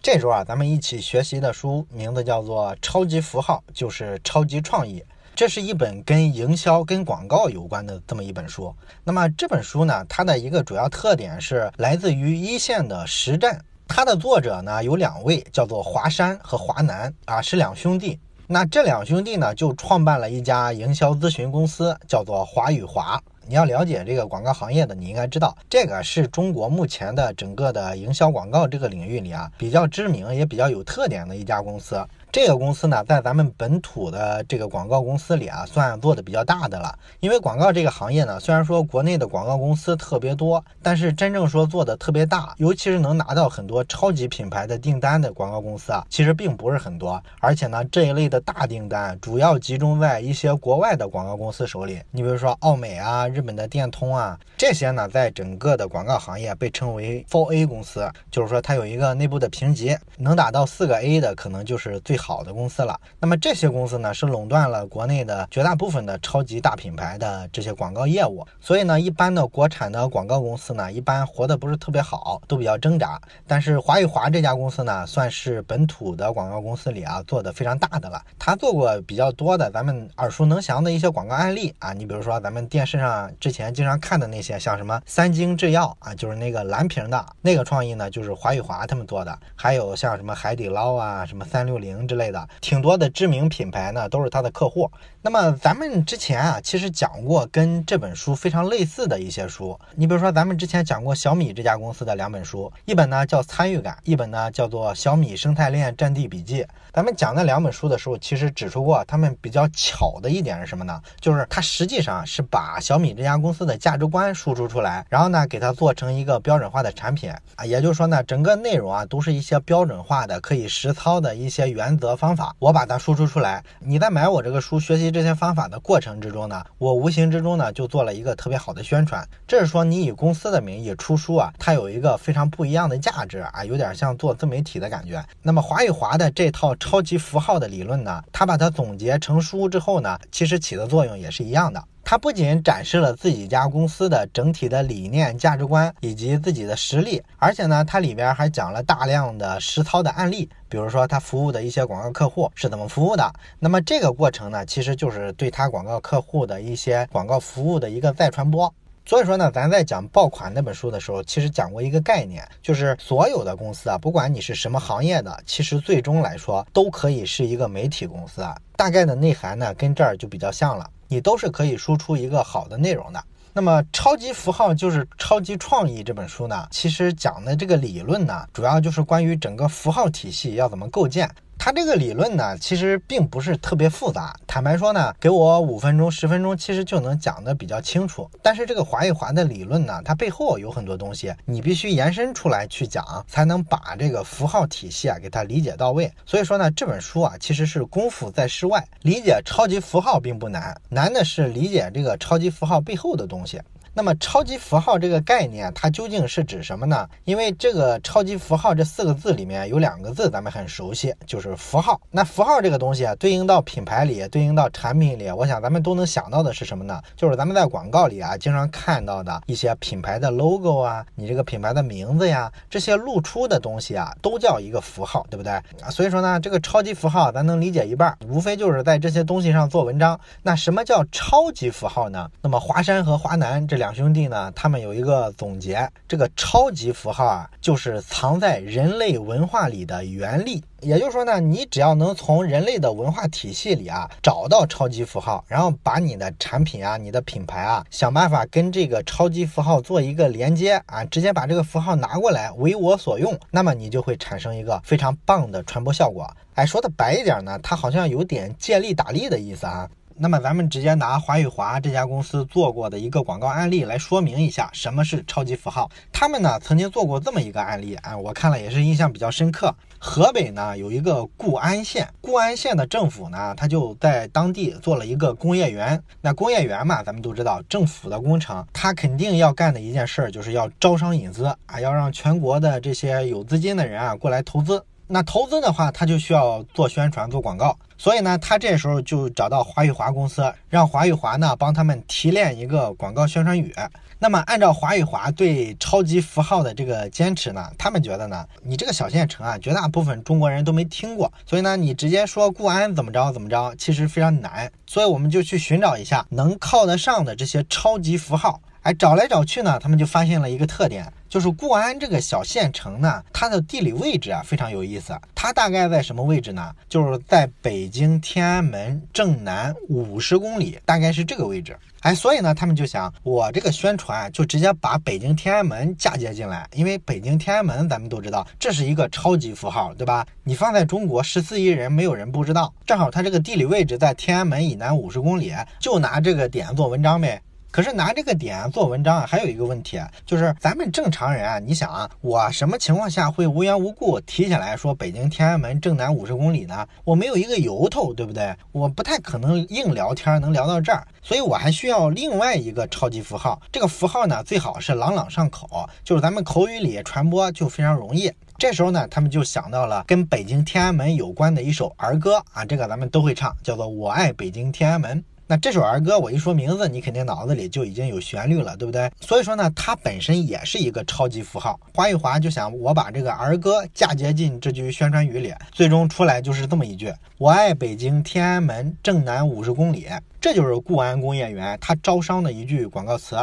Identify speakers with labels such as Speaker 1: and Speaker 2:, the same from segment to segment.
Speaker 1: 这周啊，咱们一起学习的书名字叫做《超级符号就是超级创意》，这是一本跟营销、跟广告有关的这么一本书。那么这本书呢，它的一个主要特点是来自于一线的实战。它的作者呢有两位，叫做华山和华南啊，是两兄弟。那这两兄弟呢，就创办了一家营销咨询公司，叫做华与华。你要了解这个广告行业的，你应该知道，这个是中国目前的整个的营销广告这个领域里啊，比较知名也比较有特点的一家公司。这个公司呢，在咱们本土的这个广告公司里啊，算做的比较大的了。因为广告这个行业呢，虽然说国内的广告公司特别多，但是真正说做的特别大，尤其是能拿到很多超级品牌的订单的广告公司啊，其实并不是很多。而且呢，这一类的大订单主要集中在一些国外的广告公司手里。你比如说奥美啊、日本的电通啊，这些呢，在整个的广告行业被称为 for A 公司，就是说它有一个内部的评级，能达到四个 A 的，可能就是最。好的公司了，那么这些公司呢是垄断了国内的绝大部分的超级大品牌的这些广告业务，所以呢，一般的国产的广告公司呢，一般活得不是特别好，都比较挣扎。但是华与华这家公司呢，算是本土的广告公司里啊做的非常大的了。他做过比较多的咱们耳熟能详的一些广告案例啊，你比如说咱们电视上之前经常看的那些，像什么三精制药啊，就是那个蓝瓶的那个创意呢，就是华与华他们做的。还有像什么海底捞啊，什么三六零。之类的，挺多的知名品牌呢，都是他的客户。那么咱们之前啊，其实讲过跟这本书非常类似的一些书。你比如说，咱们之前讲过小米这家公司的两本书，一本呢叫《参与感》，一本呢叫做《小米生态链战地笔记》。咱们讲那两本书的时候，其实指出过他们比较巧的一点是什么呢？就是它实际上是把小米这家公司的价值观输出出来，然后呢给它做成一个标准化的产品啊。也就是说呢，整个内容啊都是一些标准化的、可以实操的一些原则方法，我把它输出出来。你在买我这个书学习这些方法的过程之中呢，我无形之中呢就做了一个特别好的宣传。这是说你以公司的名义出书啊，它有一个非常不一样的价值啊，有点像做自媒体的感觉。那么华与华的这套。超级符号的理论呢，它把它总结成书之后呢，其实起的作用也是一样的。它不仅展示了自己家公司的整体的理念、价值观以及自己的实力，而且呢，它里边还讲了大量的实操的案例，比如说他服务的一些广告客户是怎么服务的。那么这个过程呢，其实就是对他广告客户的一些广告服务的一个再传播。所以说呢，咱在讲爆款那本书的时候，其实讲过一个概念，就是所有的公司啊，不管你是什么行业的，其实最终来说都可以是一个媒体公司啊。大概的内涵呢，跟这儿就比较像了，你都是可以输出一个好的内容的。那么，超级符号就是超级创意这本书呢，其实讲的这个理论呢，主要就是关于整个符号体系要怎么构建。它这个理论呢，其实并不是特别复杂。坦白说呢，给我五分钟、十分钟，其实就能讲得比较清楚。但是这个划一划的理论呢，它背后有很多东西，你必须延伸出来去讲，才能把这个符号体系啊给它理解到位。所以说呢，这本书啊，其实是功夫在室外。理解超级符号并不难，难的是理解这个超级符号背后的东西。那么超级符号这个概念，它究竟是指什么呢？因为这个超级符号这四个字里面有两个字咱们很熟悉，就是符号。那符号这个东西啊，对应到品牌里，对应到产品里，我想咱们都能想到的是什么呢？就是咱们在广告里啊，经常看到的一些品牌的 logo 啊，你这个品牌的名字呀，这些露出的东西啊，都叫一个符号，对不对？所以说呢，这个超级符号咱能理解一半，无非就是在这些东西上做文章。那什么叫超级符号呢？那么华山和华南这两。两兄弟呢，他们有一个总结，这个超级符号啊，就是藏在人类文化里的原力。也就是说呢，你只要能从人类的文化体系里啊找到超级符号，然后把你的产品啊、你的品牌啊，想办法跟这个超级符号做一个连接啊，直接把这个符号拿过来为我所用，那么你就会产生一个非常棒的传播效果。哎，说的白一点呢，它好像有点借力打力的意思啊。那么咱们直接拿华与华这家公司做过的一个广告案例来说明一下什么是超级符号。他们呢曾经做过这么一个案例啊，我看了也是印象比较深刻。河北呢有一个固安县，固安县的政府呢，他就在当地做了一个工业园。那工业园嘛，咱们都知道，政府的工程，他肯定要干的一件事儿就是要招商引资啊，要让全国的这些有资金的人啊过来投资。那投资的话，他就需要做宣传、做广告。所以呢，他这时候就找到华宇华公司，让华宇华呢帮他们提炼一个广告宣传语。那么，按照华宇华对超级符号的这个坚持呢，他们觉得呢，你这个小县城啊，绝大部分中国人都没听过，所以呢，你直接说固安怎么着怎么着，其实非常难。所以我们就去寻找一下能靠得上的这些超级符号。哎，找来找去呢，他们就发现了一个特点，就是固安这个小县城呢，它的地理位置啊非常有意思。它大概在什么位置呢？就是在北京天安门正南五十公里，大概是这个位置。哎，所以呢，他们就想，我这个宣传就直接把北京天安门嫁接进来，因为北京天安门咱们都知道，这是一个超级符号，对吧？你放在中国十四亿人，没有人不知道。正好它这个地理位置在天安门以南五十公里，就拿这个点做文章呗。可是拿这个点做文章啊，还有一个问题，就是咱们正常人啊，你想啊，我什么情况下会无缘无故提起来说北京天安门正南五十公里呢？我没有一个由头，对不对？我不太可能硬聊天能聊到这儿，所以我还需要另外一个超级符号。这个符号呢，最好是朗朗上口，就是咱们口语里传播就非常容易。这时候呢，他们就想到了跟北京天安门有关的一首儿歌啊，这个咱们都会唱，叫做《我爱北京天安门》。那这首儿歌，我一说名字，你肯定脑子里就已经有旋律了，对不对？所以说呢，它本身也是一个超级符号。华玉华就想，我把这个儿歌嫁接进这句宣传语里，最终出来就是这么一句：我爱北京天安门正南五十公里。这就是固安工业园它招商的一句广告词。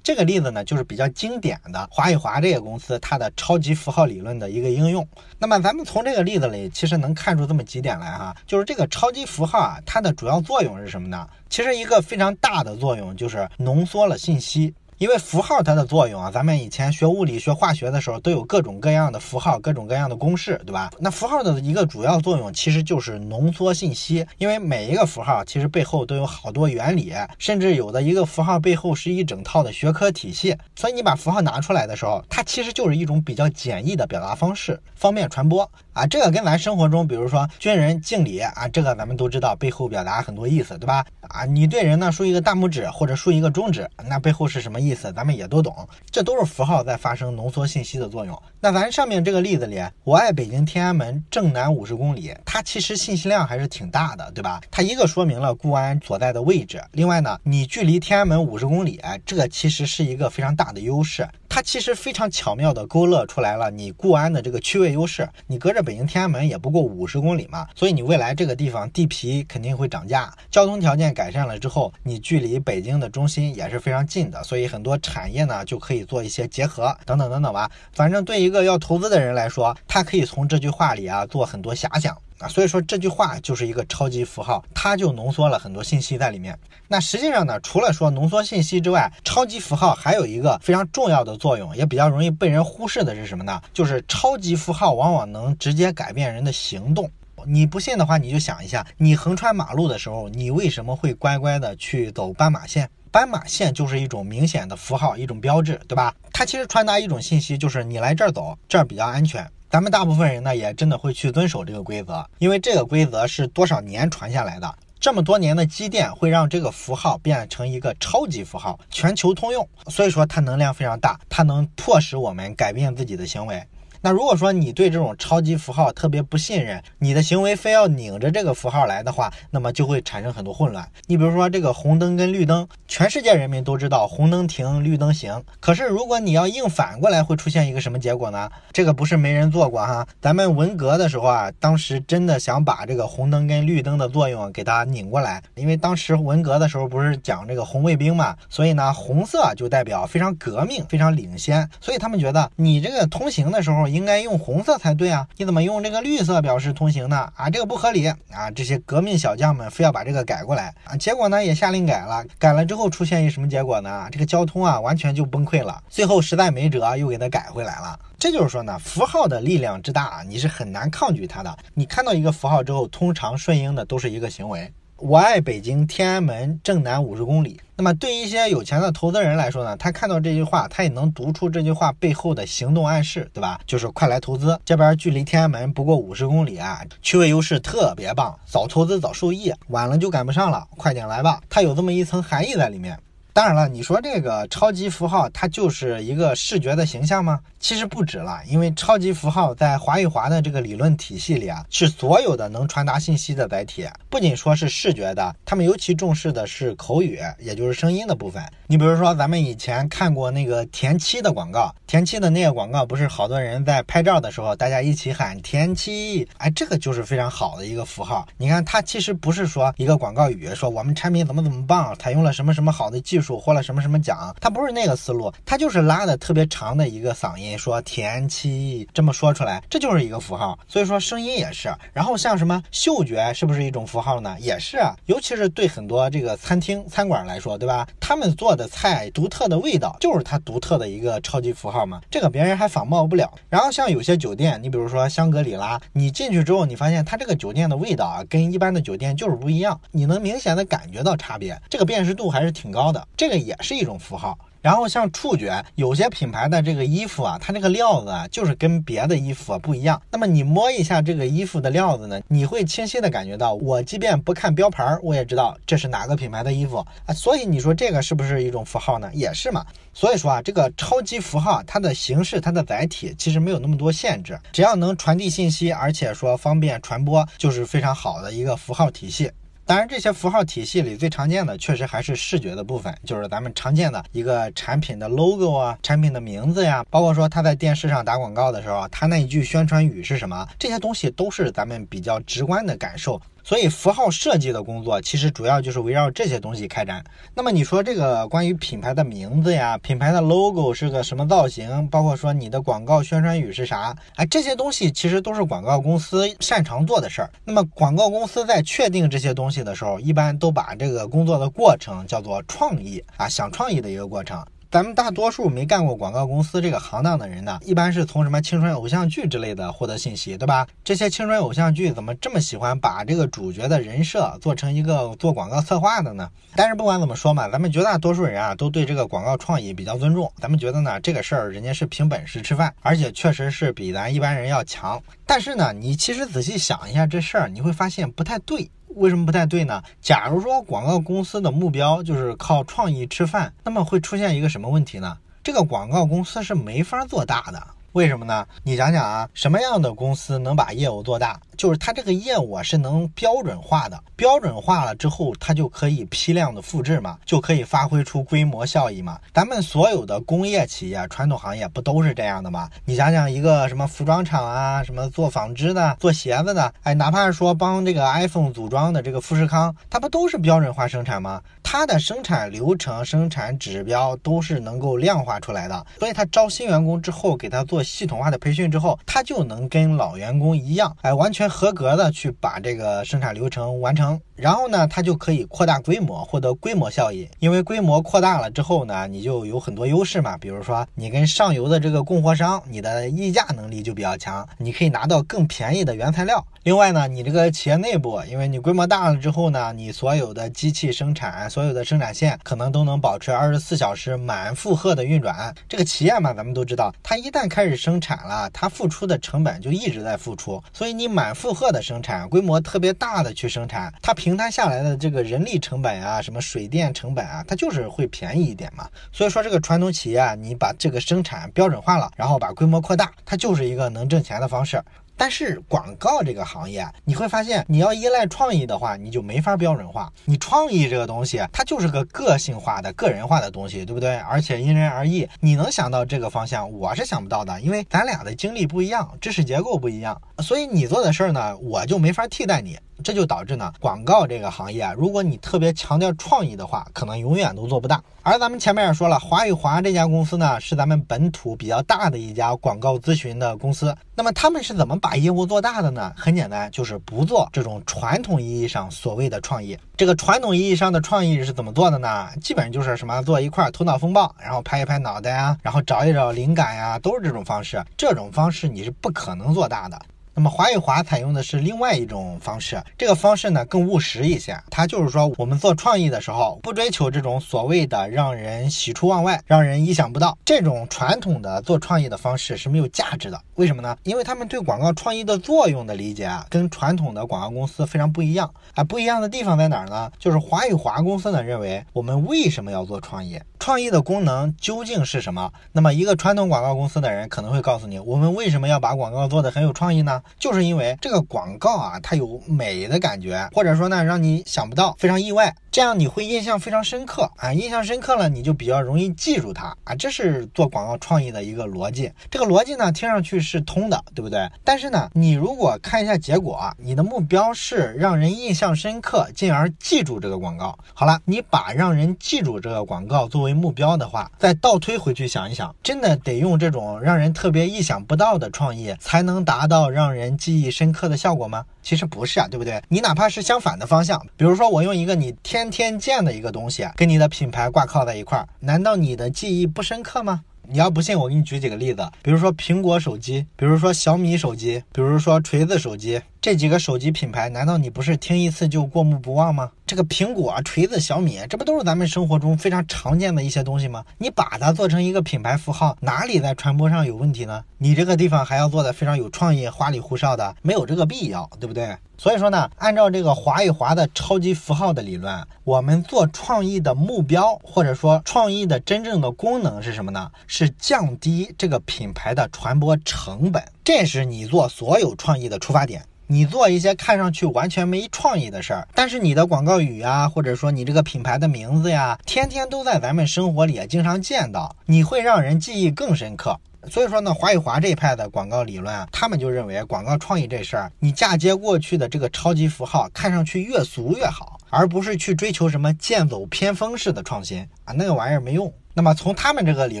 Speaker 1: 这个例子呢，就是比较经典的华与华这个公司它的超级符号理论的一个应用。那么咱们从这个例子里，其实能看出这么几点来哈，就是这个超级符号啊，它的主要作用是什么呢？其实一个非常大的作用就是浓缩了信息。因为符号它的作用啊，咱们以前学物理学化学的时候都有各种各样的符号，各种各样的公式，对吧？那符号的一个主要作用其实就是浓缩信息，因为每一个符号其实背后都有好多原理，甚至有的一个符号背后是一整套的学科体系。所以你把符号拿出来的时候，它其实就是一种比较简易的表达方式，方便传播啊。这个跟咱生活中，比如说军人敬礼啊，这个咱们都知道背后表达很多意思，对吧？啊，你对人呢竖一个大拇指或者竖一个中指，那背后是什么意？意思咱们也都懂，这都是符号在发生浓缩信息的作用。那咱上面这个例子里，我爱北京天安门正南五十公里，它其实信息量还是挺大的，对吧？它一个说明了固安所在的位置，另外呢，你距离天安门五十公里，这个其实是一个非常大的优势。它其实非常巧妙地勾勒出来了你固安的这个区位优势。你隔着北京天安门也不过五十公里嘛，所以你未来这个地方地皮肯定会涨价，交通条件改善了之后，你距离北京的中心也是非常近的，所以很多产业呢就可以做一些结合，等等等等吧。反正对一个要投资的人来说，他可以从这句话里啊做很多遐想。啊，所以说这句话就是一个超级符号，它就浓缩了很多信息在里面。那实际上呢，除了说浓缩信息之外，超级符号还有一个非常重要的作用，也比较容易被人忽视的是什么呢？就是超级符号往往能直接改变人的行动。你不信的话，你就想一下，你横穿马路的时候，你为什么会乖乖的去走斑马线？斑马线就是一种明显的符号，一种标志，对吧？它其实传达一种信息，就是你来这儿走，这儿比较安全。咱们大部分人呢，也真的会去遵守这个规则，因为这个规则是多少年传下来的，这么多年的积淀会让这个符号变成一个超级符号，全球通用，所以说它能量非常大，它能迫使我们改变自己的行为。那如果说你对这种超级符号特别不信任，你的行为非要拧着这个符号来的话，那么就会产生很多混乱。你比如说这个红灯跟绿灯，全世界人民都知道红灯停，绿灯行。可是如果你要硬反过来，会出现一个什么结果呢？这个不是没人做过哈。咱们文革的时候啊，当时真的想把这个红灯跟绿灯的作用给它拧过来，因为当时文革的时候不是讲这个红卫兵嘛，所以呢，红色就代表非常革命、非常领先，所以他们觉得你这个通行的时候。应该用红色才对啊！你怎么用这个绿色表示通行呢？啊，这个不合理啊！这些革命小将们非要把这个改过来啊！结果呢，也下令改了。改了之后出现一什么结果呢？这个交通啊，完全就崩溃了。最后实在没辙，又给它改回来了。这就是说呢，符号的力量之大，你是很难抗拒它的。你看到一个符号之后，通常顺应的都是一个行为。我爱北京天安门正南五十公里。那么对一些有钱的投资人来说呢，他看到这句话，他也能读出这句话背后的行动暗示，对吧？就是快来投资，这边距离天安门不过五十公里啊，区位优势特别棒，早投资早受益，晚了就赶不上了，快点来吧。它有这么一层含义在里面。当然了，你说这个超级符号它就是一个视觉的形象吗？其实不止了，因为超级符号在华与华的这个理论体系里啊，是所有的能传达信息的载体。不仅说是视觉的，他们尤其重视的是口语，也就是声音的部分。你比如说，咱们以前看过那个田七的广告，田七的那个广告不是好多人在拍照的时候，大家一起喊田七，哎，这个就是非常好的一个符号。你看，它其实不是说一个广告语，说我们产品怎么怎么棒，采用了什么什么好的技术，获了什么什么奖，它不是那个思路，它就是拉的特别长的一个嗓音。说田七这么说出来，这就是一个符号。所以说声音也是。然后像什么嗅觉是不是一种符号呢？也是啊。尤其是对很多这个餐厅餐馆来说，对吧？他们做的菜独特的味道，就是它独特的一个超级符号嘛。这个别人还仿冒不了。然后像有些酒店，你比如说香格里拉，你进去之后，你发现它这个酒店的味道啊，跟一般的酒店就是不一样，你能明显的感觉到差别。这个辨识度还是挺高的，这个也是一种符号。然后像触觉，有些品牌的这个衣服啊，它这个料子啊，就是跟别的衣服不一样。那么你摸一下这个衣服的料子呢，你会清晰的感觉到，我即便不看标牌，我也知道这是哪个品牌的衣服啊。所以你说这个是不是一种符号呢？也是嘛。所以说啊，这个超级符号它的形式、它的载体其实没有那么多限制，只要能传递信息，而且说方便传播，就是非常好的一个符号体系。当然，这些符号体系里最常见的，确实还是视觉的部分，就是咱们常见的一个产品的 logo 啊，产品的名字呀，包括说他在电视上打广告的时候，他那一句宣传语是什么，这些东西都是咱们比较直观的感受。所以符号设计的工作其实主要就是围绕这些东西开展。那么你说这个关于品牌的名字呀，品牌的 logo 是个什么造型，包括说你的广告宣传语是啥，哎，这些东西其实都是广告公司擅长做的事儿。那么广告公司在确定这些东西的时候，一般都把这个工作的过程叫做创意啊，想创意的一个过程。咱们大多数没干过广告公司这个行当的人呢，一般是从什么青春偶像剧之类的获得信息，对吧？这些青春偶像剧怎么这么喜欢把这个主角的人设做成一个做广告策划的呢？但是不管怎么说嘛，咱们绝大多数人啊，都对这个广告创意比较尊重。咱们觉得呢，这个事儿人家是凭本事吃饭，而且确实是比咱一般人要强。但是呢，你其实仔细想一下这事儿，你会发现不太对。为什么不太对呢？假如说广告公司的目标就是靠创意吃饭，那么会出现一个什么问题呢？这个广告公司是没法做大的。为什么呢？你想想啊，什么样的公司能把业务做大？就是它这个业务啊是能标准化的，标准化了之后，它就可以批量的复制嘛，就可以发挥出规模效益嘛。咱们所有的工业企业、传统行业不都是这样的吗？你想想，一个什么服装厂啊，什么做纺织的、做鞋子的，哎，哪怕是说帮这个 iPhone 组装的这个富士康，它不都是标准化生产吗？它的生产流程、生产指标都是能够量化出来的，所以它招新员工之后，给他做系统化的培训之后，他就能跟老员工一样，哎，完全。合格的去把这个生产流程完成，然后呢，它就可以扩大规模，获得规模效益。因为规模扩大了之后呢，你就有很多优势嘛。比如说，你跟上游的这个供货商，你的议价能力就比较强，你可以拿到更便宜的原材料。另外呢，你这个企业内部，因为你规模大了之后呢，你所有的机器生产，所有的生产线可能都能保持二十四小时满负荷的运转。这个企业嘛，咱们都知道，它一旦开始生产了，它付出的成本就一直在付出，所以你满负荷的生产，规模特别大的去生产，它平摊下来的这个人力成本啊，什么水电成本啊，它就是会便宜一点嘛。所以说，这个传统企业啊，你把这个生产标准化了，然后把规模扩大，它就是一个能挣钱的方式。但是广告这个行业，你会发现，你要依赖创意的话，你就没法标准化。你创意这个东西，它就是个个性化的、个人化的东西，对不对？而且因人而异。你能想到这个方向，我是想不到的，因为咱俩的经历不一样，知识结构不一样，所以你做的事儿呢，我就没法替代你。这就导致呢，广告这个行业啊，如果你特别强调创意的话，可能永远都做不大。而咱们前面也说了，华与华这家公司呢，是咱们本土比较大的一家广告咨询的公司。那么他们是怎么把业务做大的呢？很简单，就是不做这种传统意义上所谓的创意。这个传统意义上的创意是怎么做的呢？基本就是什么做一块头脑风暴，然后拍一拍脑袋啊，然后找一找灵感呀，都是这种方式。这种方式你是不可能做大的。那么华与华采用的是另外一种方式，这个方式呢更务实一些。它就是说，我们做创意的时候，不追求这种所谓的让人喜出望外、让人意想不到这种传统的做创意的方式是没有价值的。为什么呢？因为他们对广告创意的作用的理解啊，跟传统的广告公司非常不一样啊。不一样的地方在哪儿呢？就是华与华公司呢认为，我们为什么要做创意？创意的功能究竟是什么？那么一个传统广告公司的人可能会告诉你，我们为什么要把广告做得很有创意呢？就是因为这个广告啊，它有美的感觉，或者说呢，让你想不到，非常意外，这样你会印象非常深刻啊，印象深刻了，你就比较容易记住它啊，这是做广告创意的一个逻辑。这个逻辑呢，听上去是通的，对不对？但是呢，你如果看一下结果，你的目标是让人印象深刻，进而记住这个广告。好了，你把让人记住这个广告作为目标的话，再倒推回去想一想，真的得用这种让人特别意想不到的创意，才能达到让人记忆深刻的效果吗？其实不是啊，对不对？你哪怕是相反的方向，比如说我用一个你天天见的一个东西，跟你的品牌挂靠在一块儿，难道你的记忆不深刻吗？你要不信，我给你举几个例子，比如说苹果手机，比如说小米手机，比如说锤子手机，这几个手机品牌，难道你不是听一次就过目不忘吗？这个苹果、锤子、小米，这不都是咱们生活中非常常见的一些东西吗？你把它做成一个品牌符号，哪里在传播上有问题呢？你这个地方还要做的非常有创意、花里胡哨的，没有这个必要，对不对？所以说呢，按照这个华与华的超级符号的理论，我们做创意的目标，或者说创意的真正的功能是什么呢？是降低这个品牌的传播成本，这是你做所有创意的出发点。你做一些看上去完全没创意的事儿，但是你的广告语啊，或者说你这个品牌的名字呀，天天都在咱们生活里也经常见到，你会让人记忆更深刻。所以说呢，华与华这一派的广告理论啊，他们就认为广告创意这事儿，你嫁接过去的这个超级符号，看上去越俗越好，而不是去追求什么剑走偏锋式的创新啊，那个玩意儿没用。那么从他们这个理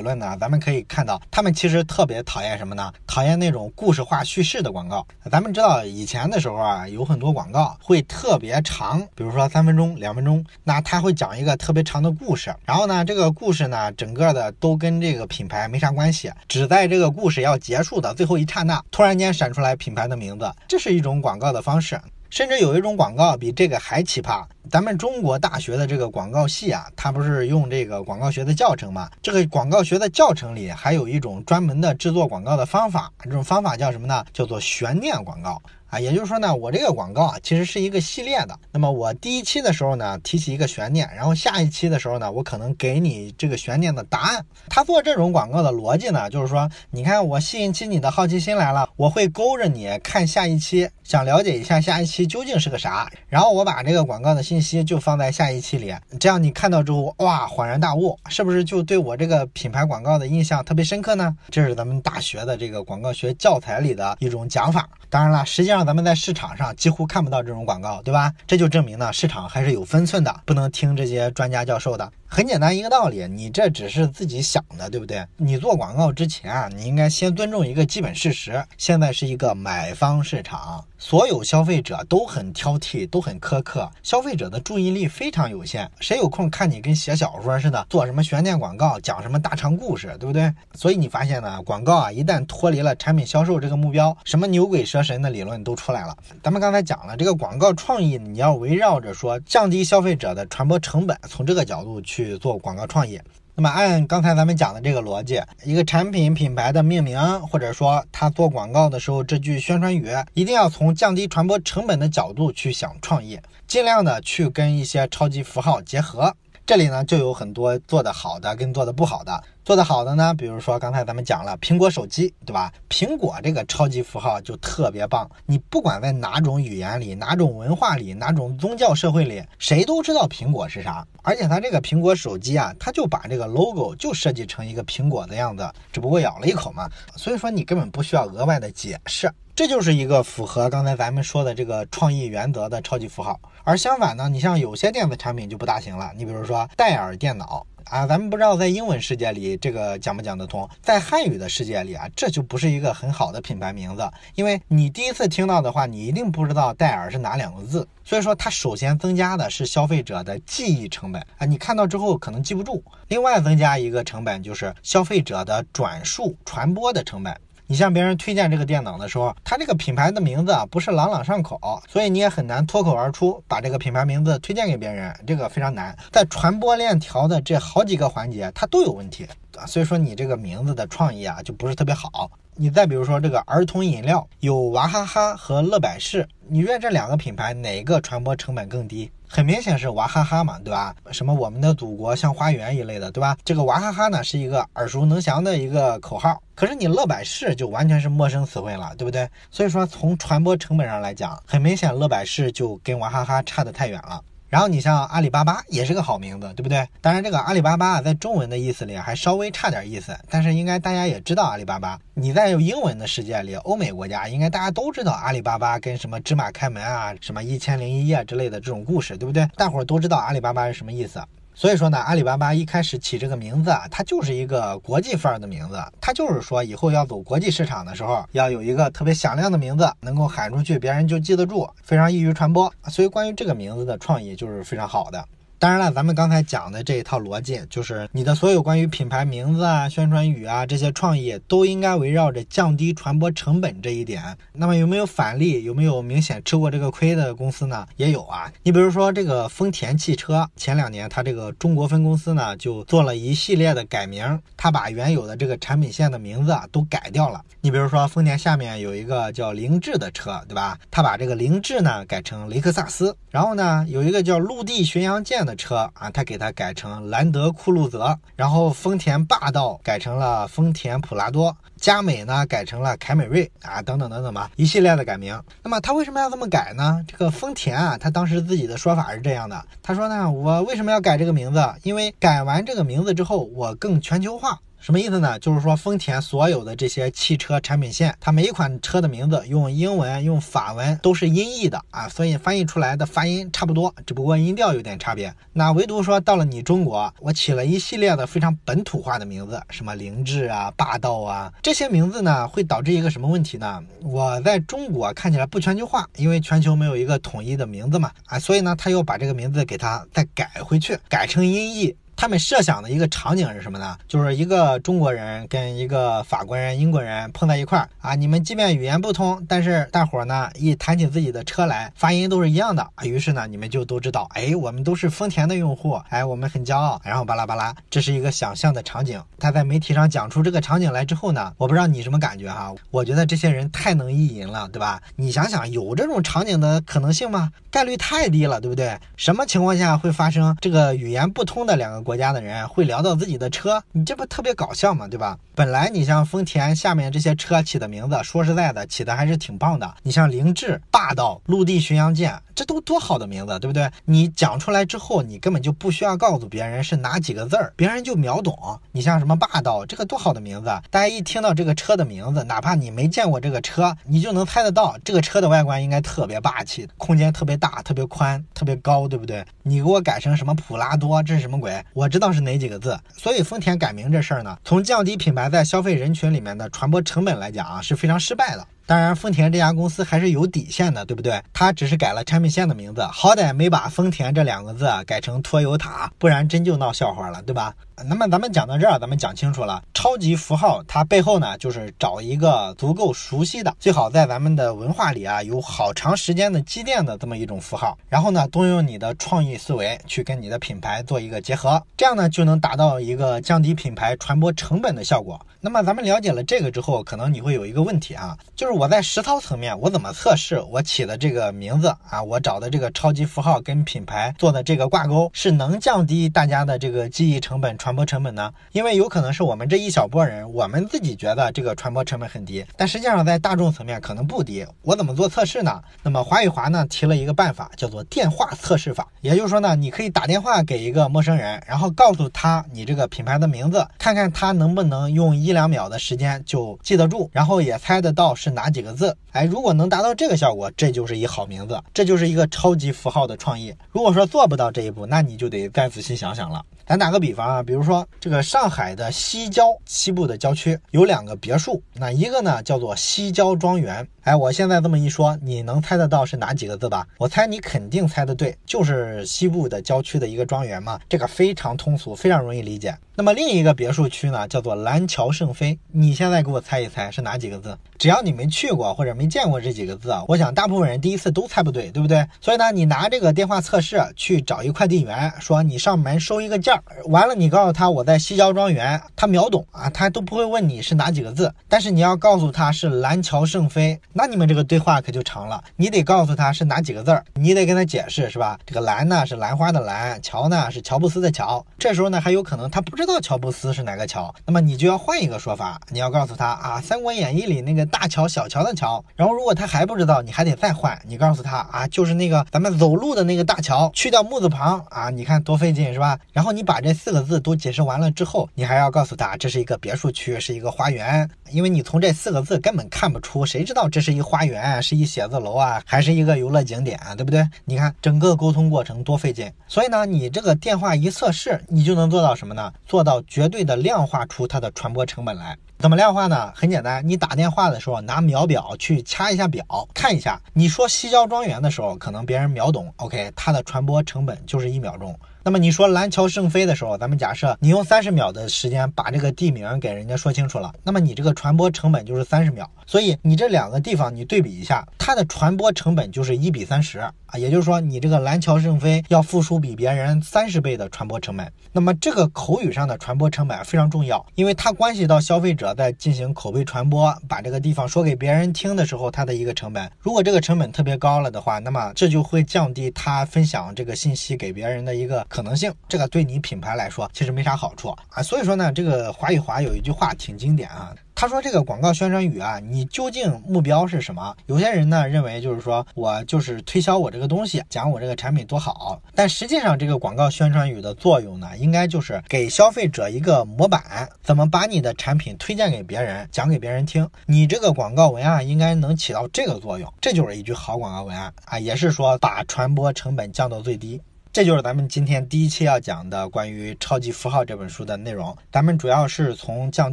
Speaker 1: 论呢，咱们可以看到，他们其实特别讨厌什么呢？讨厌那种故事化叙事的广告。咱们知道以前的时候啊，有很多广告会特别长，比如说三分钟、两分钟，那他会讲一个特别长的故事。然后呢，这个故事呢，整个的都跟这个品牌没啥关系，只在这个故事要结束的最后一刹那，突然间闪出来品牌的名字，这是一种广告的方式。甚至有一种广告比这个还奇葩。咱们中国大学的这个广告系啊，它不是用这个广告学的教程吗？这个广告学的教程里还有一种专门的制作广告的方法，这种方法叫什么呢？叫做悬念广告。啊，也就是说呢，我这个广告啊，其实是一个系列的。那么我第一期的时候呢，提起一个悬念，然后下一期的时候呢，我可能给你这个悬念的答案。他做这种广告的逻辑呢，就是说，你看我吸引起你的好奇心来了，我会勾着你看下一期，想了解一下下一期究竟是个啥，然后我把这个广告的信息就放在下一期里，这样你看到之后，哇，恍然大悟，是不是就对我这个品牌广告的印象特别深刻呢？这是咱们大学的这个广告学教材里的一种讲法。当然了，实际上。咱们在市场上几乎看不到这种广告，对吧？这就证明呢，市场还是有分寸的，不能听这些专家教授的。很简单一个道理，你这只是自己想的，对不对？你做广告之前啊，你应该先尊重一个基本事实：现在是一个买方市场，所有消费者都很挑剔，都很苛刻，消费者的注意力非常有限，谁有空看你跟写小说似的，做什么悬念广告，讲什么大长故事，对不对？所以你发现呢，广告啊，一旦脱离了产品销售这个目标，什么牛鬼蛇神的理论都出来了。咱们刚才讲了，这个广告创意，你要围绕着说降低消费者的传播成本，从这个角度去。去做广告创意，那么按刚才咱们讲的这个逻辑，一个产品品牌的命名，或者说他做广告的时候，这句宣传语一定要从降低传播成本的角度去想创意，尽量的去跟一些超级符号结合。这里呢就有很多做得好的跟做得不好的。做得好的呢，比如说刚才咱们讲了苹果手机，对吧？苹果这个超级符号就特别棒，你不管在哪种语言里、哪种文化里、哪种宗教社会里，谁都知道苹果是啥。而且它这个苹果手机啊，它就把这个 logo 就设计成一个苹果的样子，只不过咬了一口嘛。所以说你根本不需要额外的解释，这就是一个符合刚才咱们说的这个创意原则的超级符号。而相反呢，你像有些电子产品就不大行了，你比如说戴尔电脑。啊，咱们不知道在英文世界里这个讲不讲得通，在汉语的世界里啊，这就不是一个很好的品牌名字，因为你第一次听到的话，你一定不知道戴尔是哪两个字，所以说它首先增加的是消费者的记忆成本啊，你看到之后可能记不住，另外增加一个成本就是消费者的转述传播的成本。你向别人推荐这个电脑的时候，它这个品牌的名字啊不是朗朗上口，所以你也很难脱口而出把这个品牌名字推荐给别人，这个非常难。在传播链条的这好几个环节，它都有问题啊，所以说你这个名字的创意啊就不是特别好。你再比如说这个儿童饮料，有娃哈哈和乐百氏，你觉得这两个品牌哪个传播成本更低？很明显是娃哈哈嘛，对吧？什么我们的祖国像花园一类的，对吧？这个娃哈哈呢是一个耳熟能详的一个口号，可是你乐百氏就完全是陌生词汇了，对不对？所以说从传播成本上来讲，很明显乐百氏就跟娃哈哈差得太远了。然后你像阿里巴巴也是个好名字，对不对？当然，这个阿里巴巴啊，在中文的意思里还稍微差点意思，但是应该大家也知道阿里巴巴。你在英文的世界里，欧美国家应该大家都知道阿里巴巴跟什么芝麻开门啊、什么一千零一夜之类的这种故事，对不对？大伙儿都知道阿里巴巴是什么意思。所以说呢，阿里巴巴一开始起这个名字啊，它就是一个国际范儿的名字。它就是说，以后要走国际市场的时候，要有一个特别响亮的名字，能够喊出去，别人就记得住，非常易于传播。所以，关于这个名字的创意就是非常好的。当然了，咱们刚才讲的这一套逻辑，就是你的所有关于品牌名字啊、宣传语啊这些创意，都应该围绕着降低传播成本这一点。那么有没有反例？有没有明显吃过这个亏的公司呢？也有啊。你比如说这个丰田汽车，前两年它这个中国分公司呢就做了一系列的改名，它把原有的这个产品线的名字啊都改掉了。你比如说丰田下面有一个叫凌志的车，对吧？它把这个凌志呢改成雷克萨斯，然后呢有一个叫陆地巡洋舰的。车啊，他给它改成兰德酷路泽，然后丰田霸道改成了丰田普拉多，佳美呢改成了凯美瑞啊，等等等等吧，一系列的改名。那么他为什么要这么改呢？这个丰田啊，他当时自己的说法是这样的，他说呢，我为什么要改这个名字？因为改完这个名字之后，我更全球化。什么意思呢？就是说丰田所有的这些汽车产品线，它每一款车的名字用英文、用法文都是音译的啊，所以翻译出来的发音差不多，只不过音调有点差别。那唯独说到了你中国，我起了一系列的非常本土化的名字，什么凌志啊、霸道啊，这些名字呢，会导致一个什么问题呢？我在中国看起来不全球化，因为全球没有一个统一的名字嘛，啊，所以呢，他又把这个名字给它再改回去，改成音译。他们设想的一个场景是什么呢？就是一个中国人跟一个法国人、英国人碰在一块儿啊，你们即便语言不通，但是大伙儿呢一谈起自己的车来，发音都是一样的啊。于是呢，你们就都知道，哎，我们都是丰田的用户，哎，我们很骄傲。然后巴拉巴拉，这是一个想象的场景。他在媒体上讲出这个场景来之后呢，我不知道你什么感觉哈？我觉得这些人太能意淫了，对吧？你想想，有这种场景的可能性吗？概率太低了，对不对？什么情况下会发生这个语言不通的两个国家的人会聊到自己的车？你这不特别搞笑吗？对吧？本来你像丰田下面这些车起的名字，说实在的，起的还是挺棒的。你像凌志、霸道、陆地巡洋舰，这都多好的名字，对不对？你讲出来之后，你根本就不需要告诉别人是哪几个字儿，别人就秒懂。你像什么霸道，这个多好的名字，大家一听到这个车的名字，哪怕你没见过这个车，你就能猜得到这个车的外观应该特别霸气，空间特别大、特别宽、特别高，对不对？你给我改成什么普拉多，这是什么鬼？我知道是哪几个字。所以丰田改名这事儿呢，从降低品牌。在消费人群里面的传播成本来讲啊，是非常失败的。当然，丰田这家公司还是有底线的，对不对？它只是改了产品线的名字，好歹没把丰田这两个字改成拖油塔，不然真就闹笑话了，对吧？那么咱们讲到这儿，咱们讲清楚了，超级符号它背后呢，就是找一个足够熟悉的，最好在咱们的文化里啊有好长时间的积淀的这么一种符号，然后呢，动用你的创意思维去跟你的品牌做一个结合，这样呢就能达到一个降低品牌传播成本的效果。那么咱们了解了这个之后，可能你会有一个问题啊，就是我在实操层面，我怎么测试我起的这个名字啊，我找的这个超级符号跟品牌做的这个挂钩是能降低大家的这个记忆成本、传传播成本呢？因为有可能是我们这一小波人，我们自己觉得这个传播成本很低，但实际上在大众层面可能不低。我怎么做测试呢？那么华与华呢提了一个办法，叫做电话测试法。也就是说呢，你可以打电话给一个陌生人，然后告诉他你这个品牌的名字，看看他能不能用。一两秒的时间就记得住，然后也猜得到是哪几个字。哎，如果能达到这个效果，这就是一好名字，这就是一个超级符号的创意。如果说做不到这一步，那你就得再仔细想想了。咱打个比方啊，比如说这个上海的西郊西部的郊区有两个别墅，那一个呢叫做西郊庄园，哎，我现在这么一说，你能猜得到是哪几个字吧？我猜你肯定猜得对，就是西部的郊区的一个庄园嘛。这个非常通俗，非常容易理解。那么另一个别墅区呢，叫做蓝桥圣菲。你现在给我猜一猜是哪几个字？只要你没去过或者没见过这几个字啊，我想大部分人第一次都猜不对，对不对？所以呢，你拿这个电话测试去找一快递员，说你上门收一个件儿，完了你告诉他我在西郊庄园，他秒懂啊，他都不会问你是哪几个字。但是你要告诉他是蓝桥圣菲。那你们这个对话可就长了，你得告诉他是哪几个字儿，你得跟他解释是吧？这个兰呢是兰花的兰，乔呢是乔布斯的乔。这时候呢还有可能他不知道乔布斯是哪个乔，那么你就要换一个说法，你要告诉他啊《三国演义》里那个大乔小乔的乔。然后如果他还不知道，你还得再换，你告诉他啊就是那个咱们走路的那个大乔，去掉木字旁啊，你看多费劲是吧？然后你把这四个字都解释完了之后，你还要告诉他这是一个别墅区，是一个花园，因为你从这四个字根本看不出，谁知道这。是一花园，是一写字楼啊，还是一个游乐景点啊，对不对？你看整个沟通过程多费劲，所以呢，你这个电话一测试，你就能做到什么呢？做到绝对的量化出它的传播成本来。怎么量化呢？很简单，你打电话的时候拿秒表去掐一下表，看一下。你说西郊庄园的时候，可能别人秒懂，OK，它的传播成本就是一秒钟。那么你说蓝桥圣菲的时候，咱们假设你用三十秒的时间把这个地名给人家说清楚了，那么你这个传播成本就是三十秒。所以你这两个地方你对比一下，它的传播成本就是一比三十啊，也就是说你这个蓝桥圣菲要付出比别人三十倍的传播成本。那么这个口语上的传播成本非常重要，因为它关系到消费者在进行口碑传播，把这个地方说给别人听的时候，它的一个成本。如果这个成本特别高了的话，那么这就会降低他分享这个信息给别人的一个可能性。这个对你品牌来说其实没啥好处啊。所以说呢，这个华与华有一句话挺经典啊。他说：“这个广告宣传语啊，你究竟目标是什么？有些人呢认为就是说我就是推销我这个东西，讲我这个产品多好。但实际上，这个广告宣传语的作用呢，应该就是给消费者一个模板，怎么把你的产品推荐给别人，讲给别人听。你这个广告文案应该能起到这个作用，这就是一句好广告文案啊，也是说把传播成本降到最低。”这就是咱们今天第一期要讲的关于《超级符号》这本书的内容。咱们主要是从降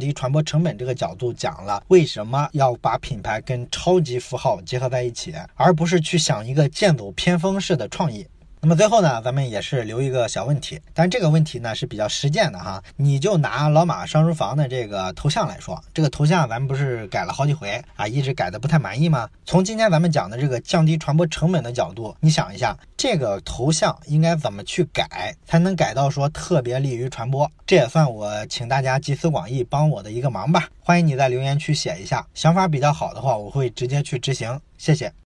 Speaker 1: 低传播成本这个角度讲了为什么要把品牌跟超级符号结合在一起，而不是去想一个剑走偏锋式的创意。那么最后呢，咱们也是留一个小问题，但这个问题呢是比较实践的哈。你就拿老马上书房的这个头像来说，这个头像咱们不是改了好几回啊，一直改的不太满意吗？从今天咱们讲的这个降低传播成本的角度，你想一下，这个头像应该怎么去改，才能改到说特别利于传播？这也算我请大家集思广益，帮我的一个忙吧。欢迎你在留言区写一下，想法比较好的话，我会直接去执行。谢谢。